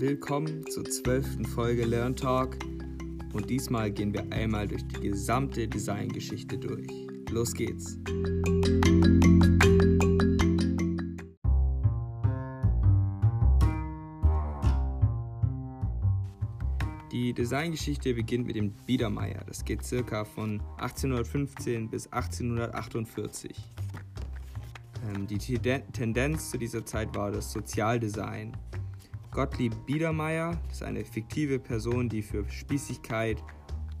Willkommen zur zwölften Folge Learn Talk und diesmal gehen wir einmal durch die gesamte Designgeschichte durch. Los geht's! Die Designgeschichte beginnt mit dem Biedermeier. Das geht circa von 1815 bis 1848. Ähm, die Tendenz zu dieser Zeit war das Sozialdesign. Gottlieb Biedermeier ist eine fiktive Person, die für Spießigkeit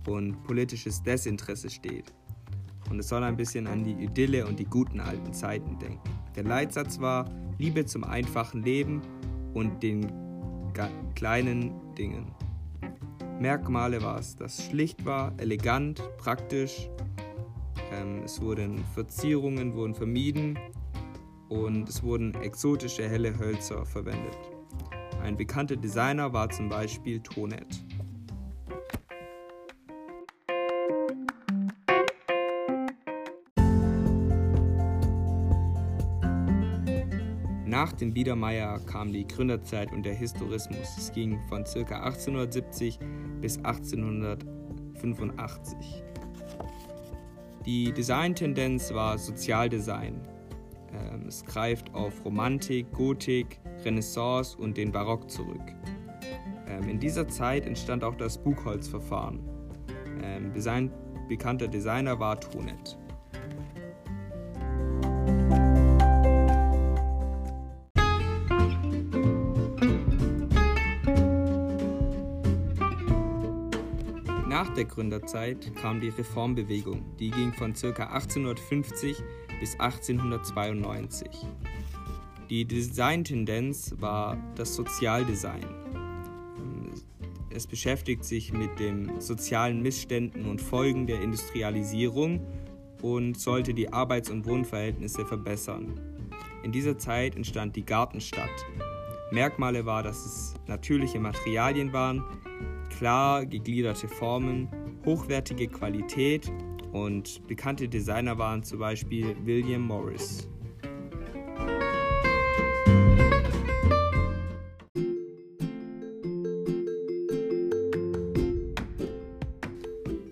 und politisches Desinteresse steht. Und es soll ein bisschen an die Idylle und die guten alten Zeiten denken. Der Leitsatz war Liebe zum einfachen Leben und den kleinen Dingen. Merkmale war es, dass es schlicht war, elegant, praktisch. Ähm, es wurden Verzierungen wurden vermieden und es wurden exotische helle Hölzer verwendet. Ein bekannter Designer war zum Beispiel Tonet. Nach dem Biedermeier kam die Gründerzeit und der Historismus. Es ging von ca. 1870 bis 1885. Die Designtendenz war Sozialdesign. Ähm, es greift auf Romantik, Gotik, Renaissance und den Barock zurück. Ähm, in dieser Zeit entstand auch das Buchholzverfahren. Ähm, Design, bekannter Designer war Tonet. Nach der Gründerzeit kam die Reformbewegung, die ging von ca. 1850 bis 1892. Die Designtendenz war das Sozialdesign. Es beschäftigt sich mit den sozialen Missständen und Folgen der Industrialisierung und sollte die Arbeits- und Wohnverhältnisse verbessern. In dieser Zeit entstand die Gartenstadt. Merkmale war, dass es natürliche Materialien waren, klar gegliederte Formen, hochwertige Qualität und bekannte Designer waren zum Beispiel William Morris.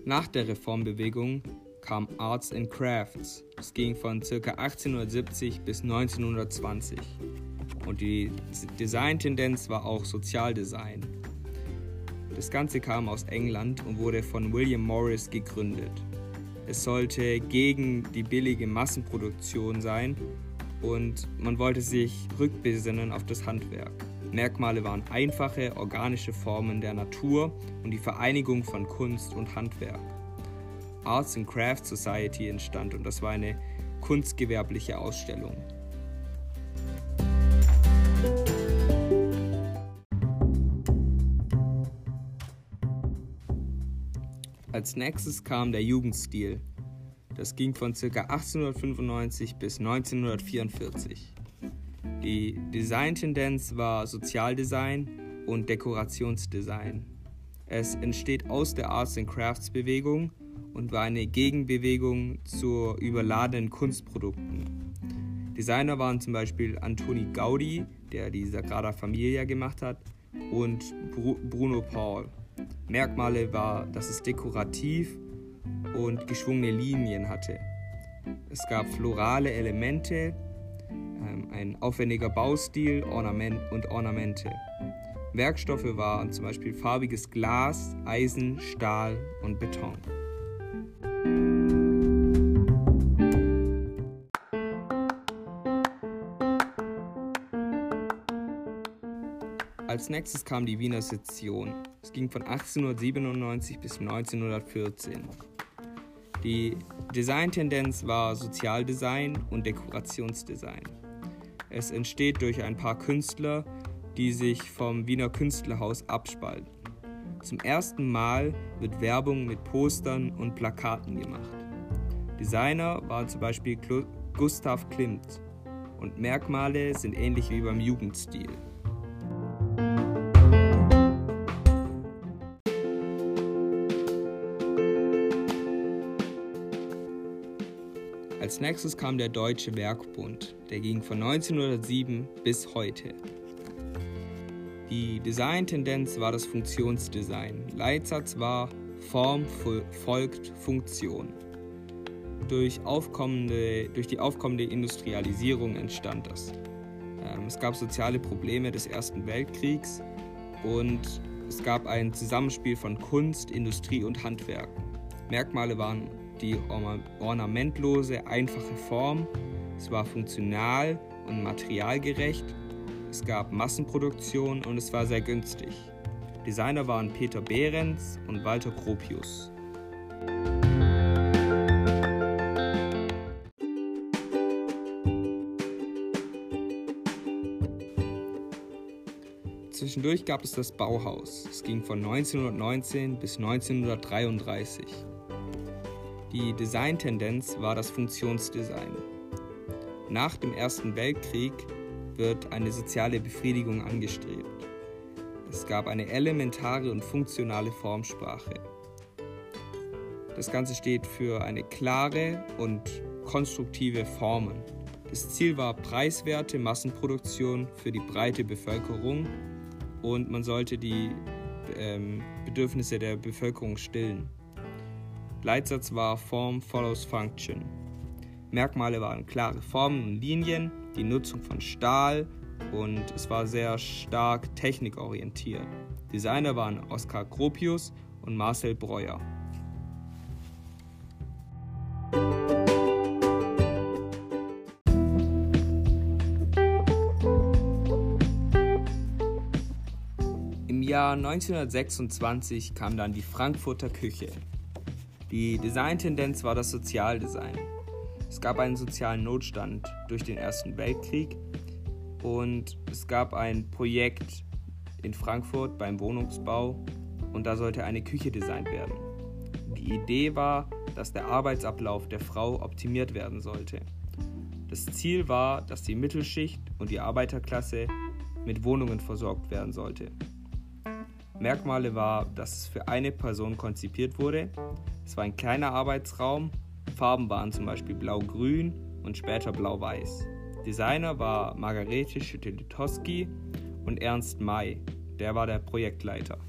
Nach der Reformbewegung kam Arts and Crafts. Es ging von ca. 1870 bis 1920. Und die Designtendenz war auch Sozialdesign. Das Ganze kam aus England und wurde von William Morris gegründet. Es sollte gegen die billige Massenproduktion sein und man wollte sich rückbesinnen auf das Handwerk. Merkmale waren einfache, organische Formen der Natur und die Vereinigung von Kunst und Handwerk. Arts and Crafts Society entstand und das war eine kunstgewerbliche Ausstellung. Als nächstes kam der Jugendstil. Das ging von ca. 1895 bis 1944. Die Designtendenz war Sozialdesign und Dekorationsdesign. Es entsteht aus der Arts and Crafts Bewegung und war eine Gegenbewegung zu überladenen Kunstprodukten. Designer waren zum Beispiel Antoni Gaudi, der die Sagrada Familia gemacht hat, und Bruno Paul. Merkmale war, dass es dekorativ und geschwungene Linien hatte. Es gab florale Elemente, ähm, ein aufwendiger Baustil Ornament und Ornamente. Werkstoffe waren zum Beispiel farbiges Glas, Eisen, Stahl und Beton. Als nächstes kam die Wiener Sezession. Es ging von 1897 bis 1914. Die Designtendenz war Sozialdesign und Dekorationsdesign. Es entsteht durch ein paar Künstler, die sich vom Wiener Künstlerhaus abspalten. Zum ersten Mal wird Werbung mit Postern und Plakaten gemacht. Designer waren zum Beispiel Gustav Klimt und Merkmale sind ähnlich wie beim Jugendstil. Als nächstes kam der Deutsche Werkbund, der ging von 1907 bis heute. Die Designtendenz war das Funktionsdesign. Leitsatz war Form folgt Funktion. Durch, aufkommende, durch die aufkommende Industrialisierung entstand das. Ähm, es gab soziale Probleme des Ersten Weltkriegs und es gab ein Zusammenspiel von Kunst, Industrie und Handwerk. Merkmale waren die ornamentlose, einfache Form, es war funktional und materialgerecht, es gab Massenproduktion und es war sehr günstig. Designer waren Peter Behrens und Walter Gropius. Zwischendurch gab es das Bauhaus. Es ging von 1919 bis 1933. Die Designtendenz war das Funktionsdesign. Nach dem Ersten Weltkrieg wird eine soziale Befriedigung angestrebt. Es gab eine elementare und funktionale Formsprache. Das Ganze steht für eine klare und konstruktive Formen. Das Ziel war preiswerte Massenproduktion für die breite Bevölkerung und man sollte die ähm, Bedürfnisse der Bevölkerung stillen. Leitsatz war Form follows Function. Merkmale waren klare Formen und Linien, die Nutzung von Stahl und es war sehr stark technikorientiert. Designer waren Oskar Gropius und Marcel Breuer. Im Jahr 1926 kam dann die Frankfurter Küche. Die Designtendenz war das Sozialdesign. Es gab einen sozialen Notstand durch den Ersten Weltkrieg und es gab ein Projekt in Frankfurt beim Wohnungsbau und da sollte eine Küche designt werden. Die Idee war, dass der Arbeitsablauf der Frau optimiert werden sollte. Das Ziel war, dass die Mittelschicht und die Arbeiterklasse mit Wohnungen versorgt werden sollte. Merkmale war, dass es für eine Person konzipiert wurde. Es war ein kleiner Arbeitsraum. Farben waren zum Beispiel blau-grün und später blau-weiß. Designer war Margarete Schütte-Litowski und Ernst May. Der war der Projektleiter.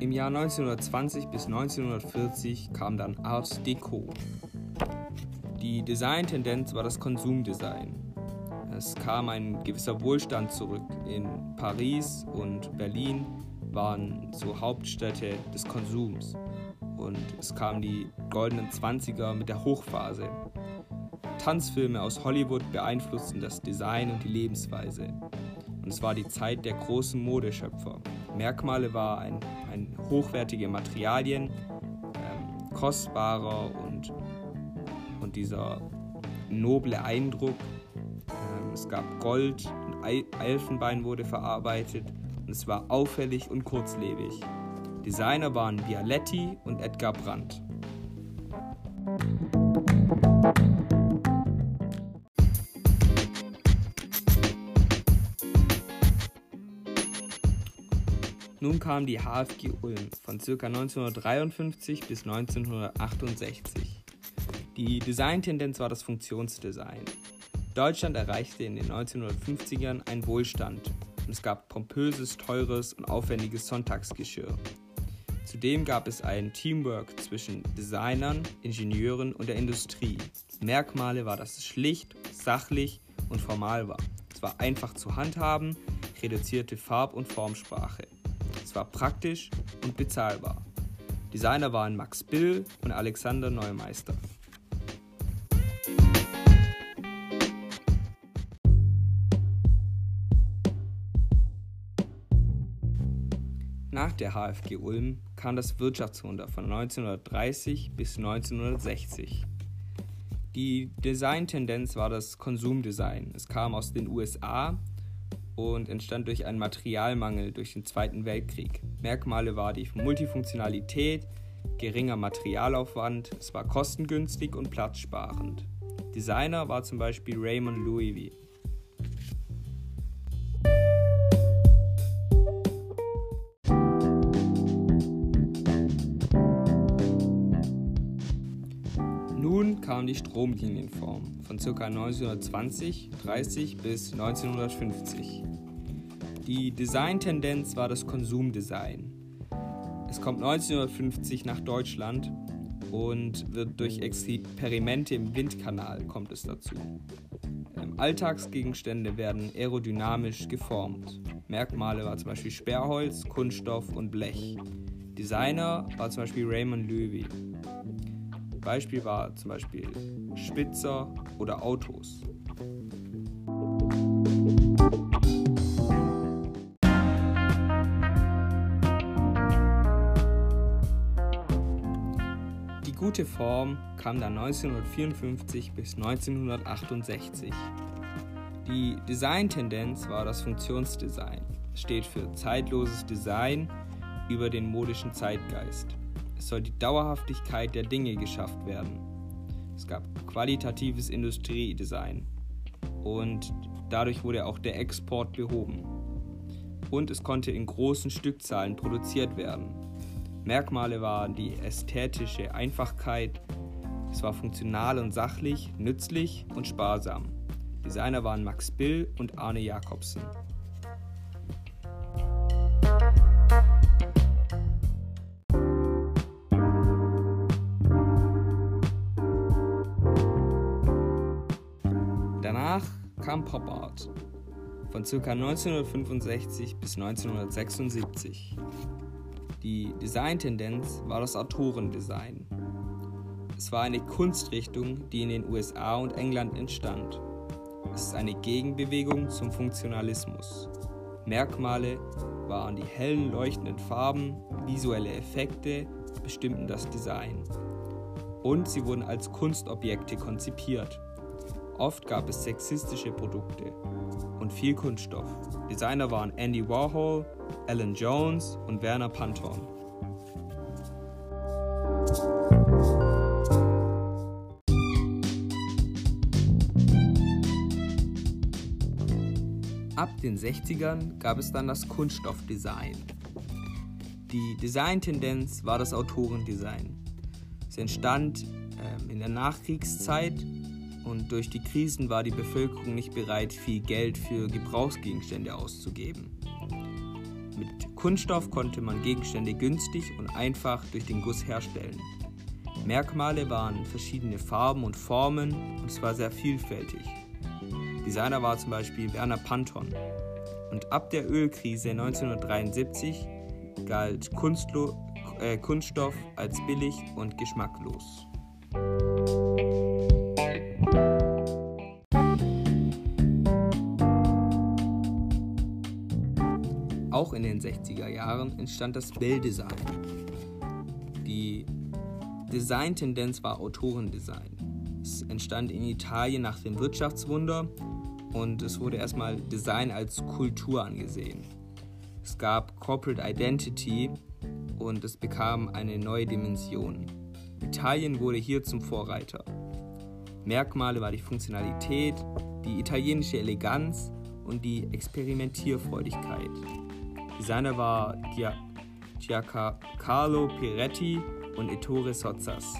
Im Jahr 1920 bis 1940 kam dann Art Deco. Die Designtendenz war das Konsumdesign. Es kam ein gewisser Wohlstand zurück. In Paris und Berlin waren so Hauptstädte des Konsums. Und es kamen die goldenen Zwanziger mit der Hochphase. Tanzfilme aus Hollywood beeinflussten das Design und die Lebensweise. Und es war die Zeit der großen Modeschöpfer. Merkmale waren ein, ein hochwertige Materialien, ähm, kostbarer und dieser noble Eindruck. Ähm, es gab Gold und Elfenbein wurde verarbeitet und es war auffällig und kurzlebig. Designer waren Bialetti und Edgar Brandt. Nun kam die HFG Ulm von ca. 1953 bis 1968. Die Designtendenz war das Funktionsdesign. Deutschland erreichte in den 1950ern einen Wohlstand und es gab pompöses, teures und aufwendiges Sonntagsgeschirr. Zudem gab es ein Teamwork zwischen Designern, Ingenieuren und der Industrie. Merkmale war, dass es schlicht, sachlich und formal war. Es war einfach zu handhaben, reduzierte Farb- und Formsprache. Es war praktisch und bezahlbar. Designer waren Max Bill und Alexander Neumeister. Der HFG Ulm kam das Wirtschaftswunder von 1930 bis 1960. Die Designtendenz war das Konsumdesign. Es kam aus den USA und entstand durch einen Materialmangel durch den Zweiten Weltkrieg. Merkmale war die Multifunktionalität, geringer Materialaufwand, es war kostengünstig und platzsparend. Designer war zum Beispiel Raymond Louis. Dann kam die Stromlinienform von ca. 1920, 30 bis 1950. Die Designtendenz war das Konsumdesign. Es kommt 1950 nach Deutschland und wird durch Experimente im Windkanal kommt es dazu. Ähm, Alltagsgegenstände werden aerodynamisch geformt. Merkmale war zum Beispiel Sperrholz, Kunststoff und Blech. Designer war zum Beispiel Raymond Löwy. Beispiel war zum Beispiel Spitzer oder Autos. Die gute Form kam dann 1954 bis 1968. Die Designtendenz war das Funktionsdesign. Es steht für zeitloses Design über den modischen Zeitgeist. Es soll die Dauerhaftigkeit der Dinge geschafft werden. Es gab qualitatives Industriedesign und dadurch wurde auch der Export behoben. Und es konnte in großen Stückzahlen produziert werden. Merkmale waren die ästhetische Einfachkeit, es war funktional und sachlich, nützlich und sparsam. Designer waren Max Bill und Arne Jacobsen. Danach kam Pop Art von ca. 1965 bis 1976. Die Designtendenz war das Autorendesign. Es war eine Kunstrichtung, die in den USA und England entstand. Es ist eine Gegenbewegung zum Funktionalismus. Merkmale waren die hellen leuchtenden Farben, visuelle Effekte bestimmten das Design. Und sie wurden als Kunstobjekte konzipiert. Oft gab es sexistische Produkte und viel Kunststoff. Designer waren Andy Warhol, Alan Jones und Werner Panton. Ab den 60ern gab es dann das Kunststoffdesign. Die Designtendenz war das Autorendesign. Es entstand äh, in der Nachkriegszeit und durch die Krisen war die Bevölkerung nicht bereit, viel Geld für Gebrauchsgegenstände auszugeben. Mit Kunststoff konnte man Gegenstände günstig und einfach durch den Guss herstellen. Merkmale waren verschiedene Farben und Formen und es war sehr vielfältig. Designer war zum Beispiel Werner Panton. Und ab der Ölkrise 1973 galt Kunstlo äh, Kunststoff als billig und geschmacklos. Auch in den 60er Jahren entstand das Belldesign. Die Designtendenz war Autorendesign. Es entstand in Italien nach dem Wirtschaftswunder und es wurde erstmal Design als Kultur angesehen. Es gab Corporate Identity und es bekam eine neue Dimension. Italien wurde hier zum Vorreiter. Merkmale war die Funktionalität, die italienische Eleganz und die Experimentierfreudigkeit. Designer war Giancarlo Piretti und Ettore Sozzas.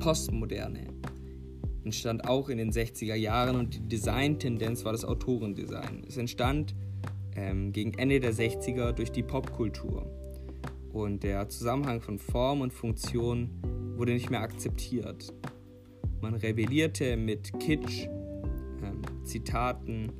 Postmoderne entstand auch in den 60er Jahren und die Designtendenz war das Autorendesign. Es entstand ähm, gegen Ende der 60er durch die Popkultur und der Zusammenhang von Form und Funktion wurde nicht mehr akzeptiert. Man rebellierte mit Kitsch, ähm, Zitaten,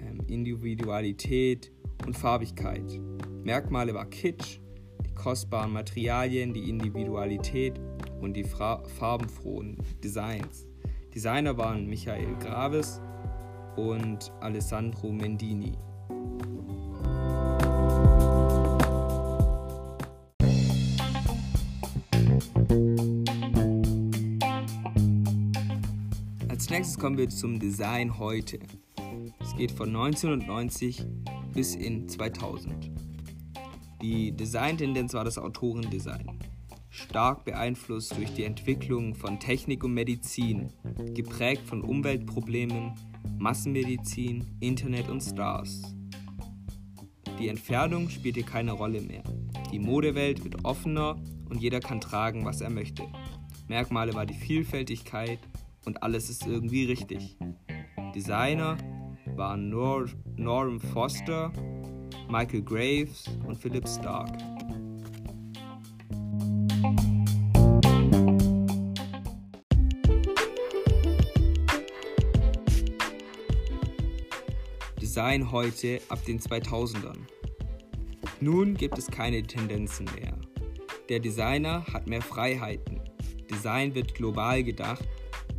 ähm, Individualität und Farbigkeit. Merkmale war Kitsch, die kostbaren Materialien, die Individualität und die fra farbenfrohen Designs. Designer waren Michael Graves und Alessandro Mendini. Nächstes kommen wir zum Design heute. Es geht von 1990 bis in 2000. Die Designtendenz war das Autorendesign. stark beeinflusst durch die Entwicklung von Technik und Medizin, geprägt von Umweltproblemen, Massenmedizin, Internet und Stars. Die Entfernung spielte keine Rolle mehr. Die Modewelt wird offener und jeder kann tragen, was er möchte. Merkmale war die Vielfältigkeit und alles ist irgendwie richtig. Designer waren Nor Norm Foster, Michael Graves und Philip Stark. Design heute ab den 2000ern. Nun gibt es keine Tendenzen mehr. Der Designer hat mehr Freiheiten. Design wird global gedacht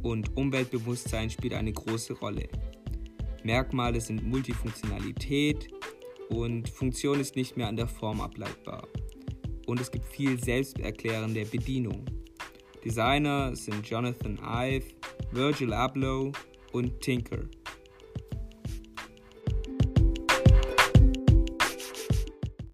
und Umweltbewusstsein spielt eine große Rolle. Merkmale sind Multifunktionalität und Funktion ist nicht mehr an der Form ableitbar. Und es gibt viel selbsterklärende Bedienung. Designer sind Jonathan Ive, Virgil Abloh und Tinker.